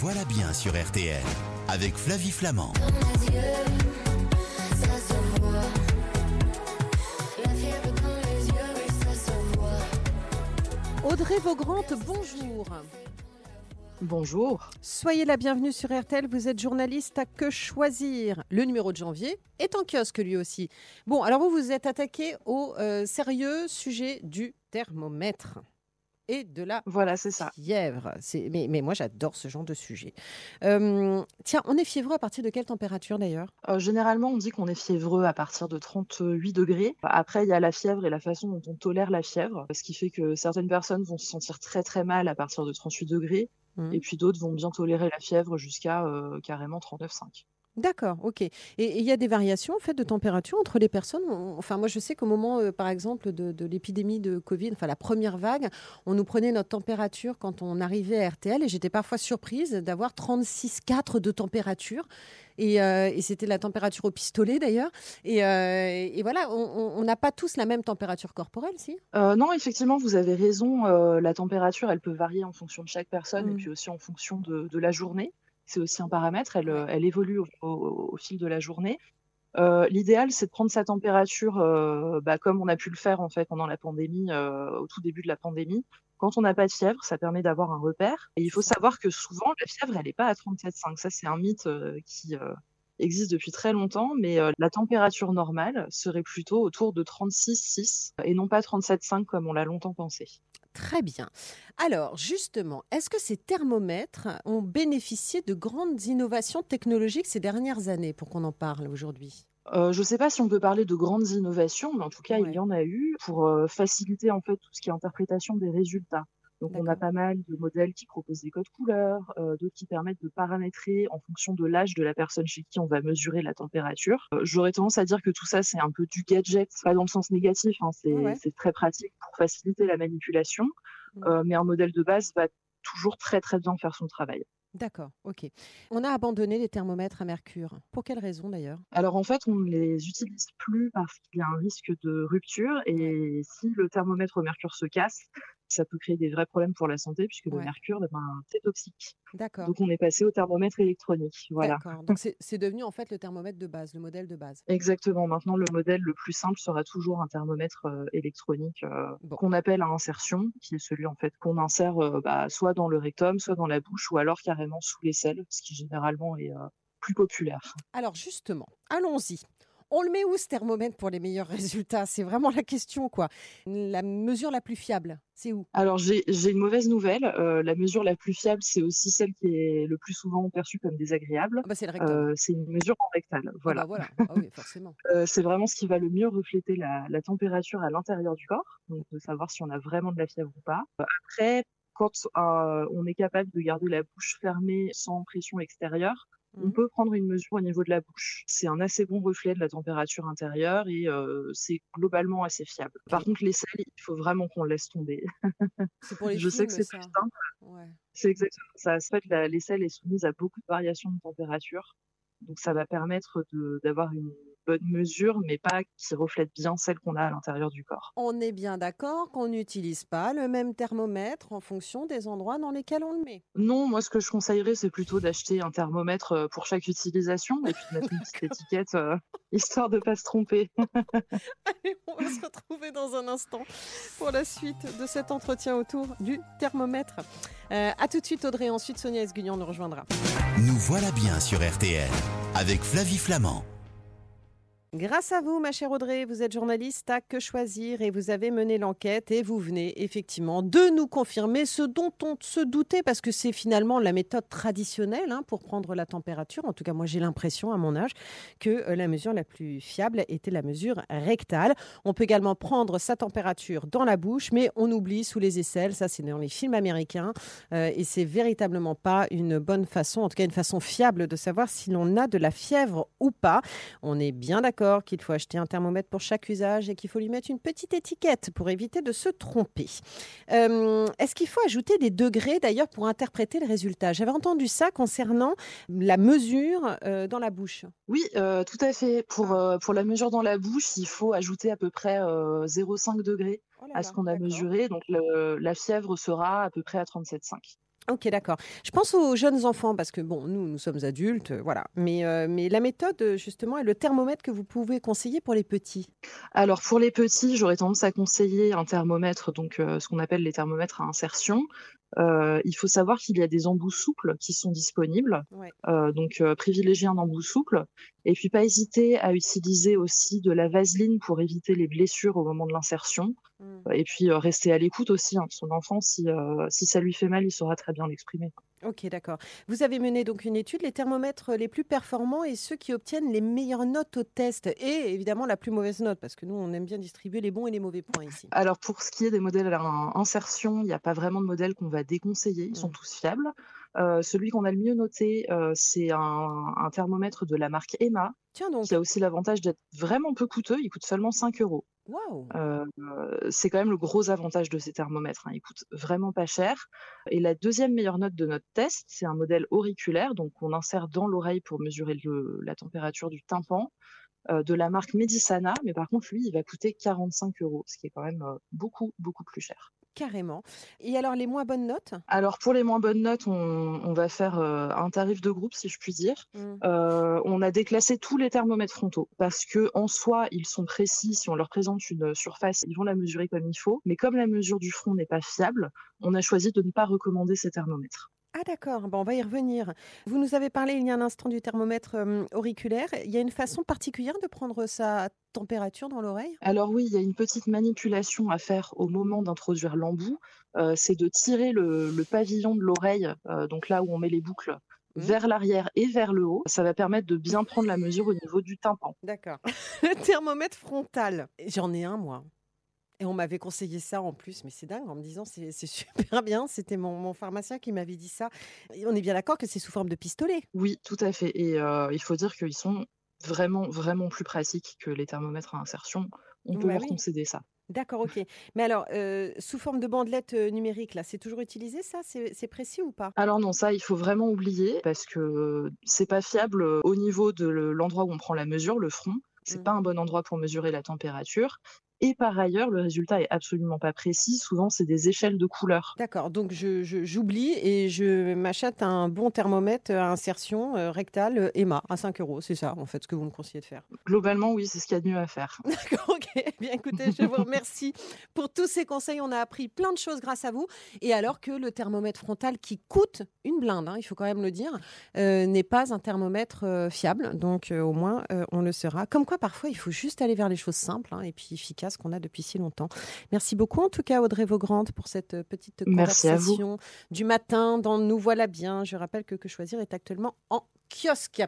voilà bien sur RTL avec Flavie Flamand. Audrey Vaugrante, bonjour. Bonjour. Soyez la bienvenue sur RTL. Vous êtes journaliste à Que Choisir. Le numéro de janvier est en kiosque lui aussi. Bon, alors vous vous êtes attaqué au euh, sérieux sujet du thermomètre et de la Voilà, c'est ça. fièvre. C'est- Mais, mais moi, j'adore ce genre de sujet. Euh, tiens, on est fiévreux à partir de quelle température d'ailleurs? Euh, généralement, on dit qu'on est fiévreux à partir de 38 degrés. Après, il y a la fièvre et la façon dont on tolère la fièvre, ce qui fait que certaines personnes vont se sentir très très mal à partir de 38 degrés, Mhm. et puis d'autres vont bien tolérer la fièvre jusqu'à euh, carrément 39,5. D'accord, ok. Et il y a des variations en fait de température entre les personnes? On- Enfin, moi, je sais qu'au moment, euh, par exemple, de, de l'épidémie de Covid, enfin la première vague, on nous prenait notre température quand on arrivait à RTL, et j'étais parfois surprise d'avoir 36,4 de température. Et, euh, et c'était la température au pistolet d'ailleurs. Et, euh, et voilà, on- on on n'a pas tous la même température corporelle, si? Euh, non, effectivement, vous avez raison. euh, la température, elle peut varier en fonction de chaque personne et Mm. puis aussi en fonction de, de la journée. C'est aussi un paramètre. Elle, elle évolue au, au- au fil de la journée. Euh, L'idéal, c'est de prendre sa température, euh, bah, comme on a pu le faire en fait pendant la pandémie, euh, au tout début de la pandémie. Quand on n'a pas de fièvre, ça permet d'avoir un repère. Et il faut savoir que souvent, la fièvre, elle n'est pas à 37,5. Ça, c'est un mythe qui existe depuis très longtemps, mais la température normale serait plutôt autour de 36,6 et non pas 37,5 comme on l'a longtemps pensé. Très bien. Alors, justement, est-ce que ces thermomètres ont bénéficié de grandes innovations technologiques ces dernières années pour qu'on en parle aujourd'hui? Euh, je ne sais pas si on peut parler de grandes innovations, mais en tout cas, Ouais. il y en a eu pour euh, faciliter en fait tout ce qui est interprétation des résultats. Donc, on a pas mal de modèles qui proposent des codes couleurs, euh, d'autres qui permettent de paramétrer en fonction de l'âge de la personne chez qui on va mesurer la température. Euh, J'aurais tendance à dire que tout ça, c'est un peu du gadget, pas dans le sens négatif, hein, c'est Ouais. très pratique pour faciliter la manipulation, Mm. euh, mais un modèle de base va toujours très très bien faire son travail. D'accord, ok. On a abandonné les thermomètres à mercure. Pour quelle raison d'ailleurs? Alors en fait, on ne les utilise plus parce qu'il y a un risque de rupture et si le thermomètre au mercure se casse, ça peut créer des vrais problèmes pour la santé puisque le mercure, eh ben, c'est toxique. D'accord. Donc on est passé au thermomètre électronique. Voilà. D'accord. Donc c'est devenu en fait le thermomètre de base, le modèle de base. Exactement. Maintenant, le modèle le plus simple sera toujours un thermomètre euh, électronique euh, Bon. qu'on appelle à insertion, qui est celui en fait qu'on insère euh, bah, soit dans le rectum, soit dans la bouche, ou alors carrément sous l'aisselle, ce qui généralement est euh, plus populaire. Alors justement, allons-y. On le met où ce thermomètre pour les meilleurs résultats? C'est vraiment la question, quoi. La mesure la plus fiable, c'est où? Alors j'ai une mauvaise nouvelle. Euh, la mesure la plus fiable, c'est aussi celle qui est le plus souvent perçue comme désagréable. ah bah, C'est le rectum. Euh, c'est une mesure en rectale. Ah Voilà. bah voilà. Ah oui, forcément. Euh, c'est vraiment ce qui va le mieux refléter la, la température à l'intérieur du corps, donc de savoir si on a vraiment de la fièvre ou pas. Après, quand on est capable de garder la bouche fermée sans pression extérieure, on Mhm. peut prendre une mesure au niveau de la bouche. C'est un assez bon reflet de la température intérieure et euh, c'est globalement assez fiable. Par contre, l'aisselle, il faut vraiment qu'on laisse tomber. Pour les Je sais que c'est plus simple. Ouais. C'est exactement ça. En fait, la- l'aisselle est soumise à beaucoup de variations de température. Donc, ça va permettre d'avoir une bonne mesure, mais pas qui reflète bien celle qu'on a à l'intérieur du corps. On est bien d'accord qu'on n'utilise pas le même thermomètre en fonction des endroits dans lesquels on le met. Non, moi, ce que je conseillerais, c'est plutôt d'acheter un thermomètre euh, pour chaque utilisation et puis de mettre une petite étiquette, euh, histoire de pas se tromper. Allez, on va se retrouver dans un instant pour la suite de cet entretien autour du thermomètre. Euh, à tout de suite, Audrey. Ensuite, Sonia Esguignan nous rejoindra. Nous voilà bien sur RTL avec Flavie Flamand. Grâce à vous, ma chère Audrey, vous êtes journaliste à Que Choisir et vous avez mené l'enquête et vous venez effectivement de nous confirmer ce dont on se doutait parce que c'est finalement la méthode traditionnelle hein, pour prendre la température. En tout cas, moi j'ai l'impression à mon âge que euh, la mesure la plus fiable était la mesure rectale. On peut également prendre sa température dans la bouche, mais on oublie sous les aisselles. Ça, c'est dans les films américains euh, et c'est véritablement pas une bonne façon, en tout cas une façon fiable de savoir si l'on a de la fièvre ou pas. On est bien d'accord qu'il faut acheter un thermomètre pour chaque usage et qu'il faut lui mettre une petite étiquette pour éviter de se tromper. Euh, Est-ce qu'il faut ajouter des degrés d'ailleurs pour interpréter le résultat? J'avais entendu ça concernant la mesure euh, dans la bouche. Oui, euh, tout à fait. Pour, pour la mesure dans la bouche, il faut ajouter à peu près euh, 0,5 degrés Oh là à ce qu'on a mesuré. Donc le- la fièvre sera à peu près à 37,5. Ok, d'accord. Je pense aux jeunes enfants parce que bon, nous, nous sommes adultes, euh, voilà. Mais, euh, mais la méthode, euh, justement, est le thermomètre que vous pouvez conseiller pour les petits? Alors pour les petits, j'aurais tendance à conseiller un thermomètre, donc ce qu'on appelle les thermomètres à insertion. Euh, il faut savoir qu'il y a des embouts souples qui sont disponibles, Ouais. euh, donc euh, privilégier un embout souple. Et puis pas hésiter à utiliser aussi de la vaseline pour éviter les blessures au moment de l'insertion. Mm. Et puis euh, rester à l'écoute aussi hein, de son enfant. Si, euh, si ça lui fait mal, il saura très bien l'exprimer. Ok, d'accord. Vous avez mené donc une étude, les thermomètres les plus performants et ceux qui obtiennent les meilleures notes au test et évidemment la plus mauvaise note parce que nous, on aime bien distribuer les bons et les mauvais points ici. Alors pour ce qui est des modèles à insertion, il n'y a pas vraiment de modèle qu'on va déconseiller, ils sont Mm. tous fiables. Euh, celui qu'on a le mieux noté, euh, c'est un, un thermomètre de la marque Emma, Tiens donc, qui a aussi l'avantage d'être vraiment peu coûteux, il coûte seulement 5 euros. Waouh. Euh, c'est quand même le gros avantage de ces thermomètres, hein, ils coûtent vraiment pas cher. Et la deuxième meilleure note de notre test, c'est un modèle auriculaire, donc on insère dans l'oreille pour mesurer la température du tympan, euh, de la marque Medisana, mais par contre lui, il va coûter 45 euros, ce qui est quand même euh, beaucoup, beaucoup plus cher. Carrément. Et alors les moins bonnes notes? Alors pour les moins bonnes notes, on, on va faire euh, un tarif de groupe, si je puis dire. Mm. Euh, on a déclassé tous les thermomètres frontaux parce que en soi, ils sont précis. Si on leur présente une surface, ils vont la mesurer comme il faut. Mais comme la mesure du front n'est pas fiable, on a choisi de ne pas recommander ces thermomètres. Ah d'accord, bon, on va y revenir. Vous nous avez parlé il y a un instant du thermomètre euh, auriculaire. Il y a une façon particulière de prendre sa température dans l'oreille? Alors oui, il y a une petite manipulation à faire au moment d'introduire l'embout. Euh, c'est de tirer le, le pavillon de l'oreille, euh, donc là où on met les boucles, Mhm. vers l'arrière et vers le haut. Ça va permettre de bien prendre la mesure au niveau du tympan. D'accord. Le thermomètre frontal. J'en ai un, moi. Et on m'avait conseillé ça en plus, mais c'est dingue en me disant c'est super bien. C'était mon, mon pharmacien qui m'avait dit ça. Et on est bien d'accord que c'est sous forme de pistolet. Oui, tout à fait. Et euh, il faut dire qu'ils sont vraiment, vraiment plus pratiques que les thermomètres à insertion. On peut leur oui. concéder ça. D'accord, ok. Mais alors, euh, sous forme de bandelette euh, numérique, là, c'est toujours utilisé ça? C'est précis ou pas? Alors non, ça, il faut vraiment oublier parce que c'est pas fiable au niveau de le- l'endroit où on prend la mesure, le front. C'est Mm. pas un bon endroit pour mesurer la température. Et par ailleurs, le résultat est absolument pas précis. Souvent, c'est des échelles de couleurs. D'accord, donc je- je- j'oublie et je m'achète un bon thermomètre à insertion euh, rectale euh, EMA à 5 euros. C'est ça, en fait, ce que vous me conseillez de faire. Globalement, oui, c'est ce qu'il y a de mieux à faire. D'accord, ok. Eh Bien écoutez, je vous remercie pour tous ces conseils. On a appris plein de choses grâce à vous. Et alors que le thermomètre frontal qui coûte une blinde, hein, il faut quand même le dire, euh, n'est pas un thermomètre euh, fiable. Donc euh, au moins, euh, on le sera. Comme quoi, parfois, il faut juste aller vers les choses simples hein, et puis efficaces qu'on a depuis si longtemps. Merci beaucoup en tout cas, Audrey Vaugrande, pour cette euh, petite Merci conversation du matin dans Nous voilà bien. Je rappelle que Que choisir est actuellement en kiosque.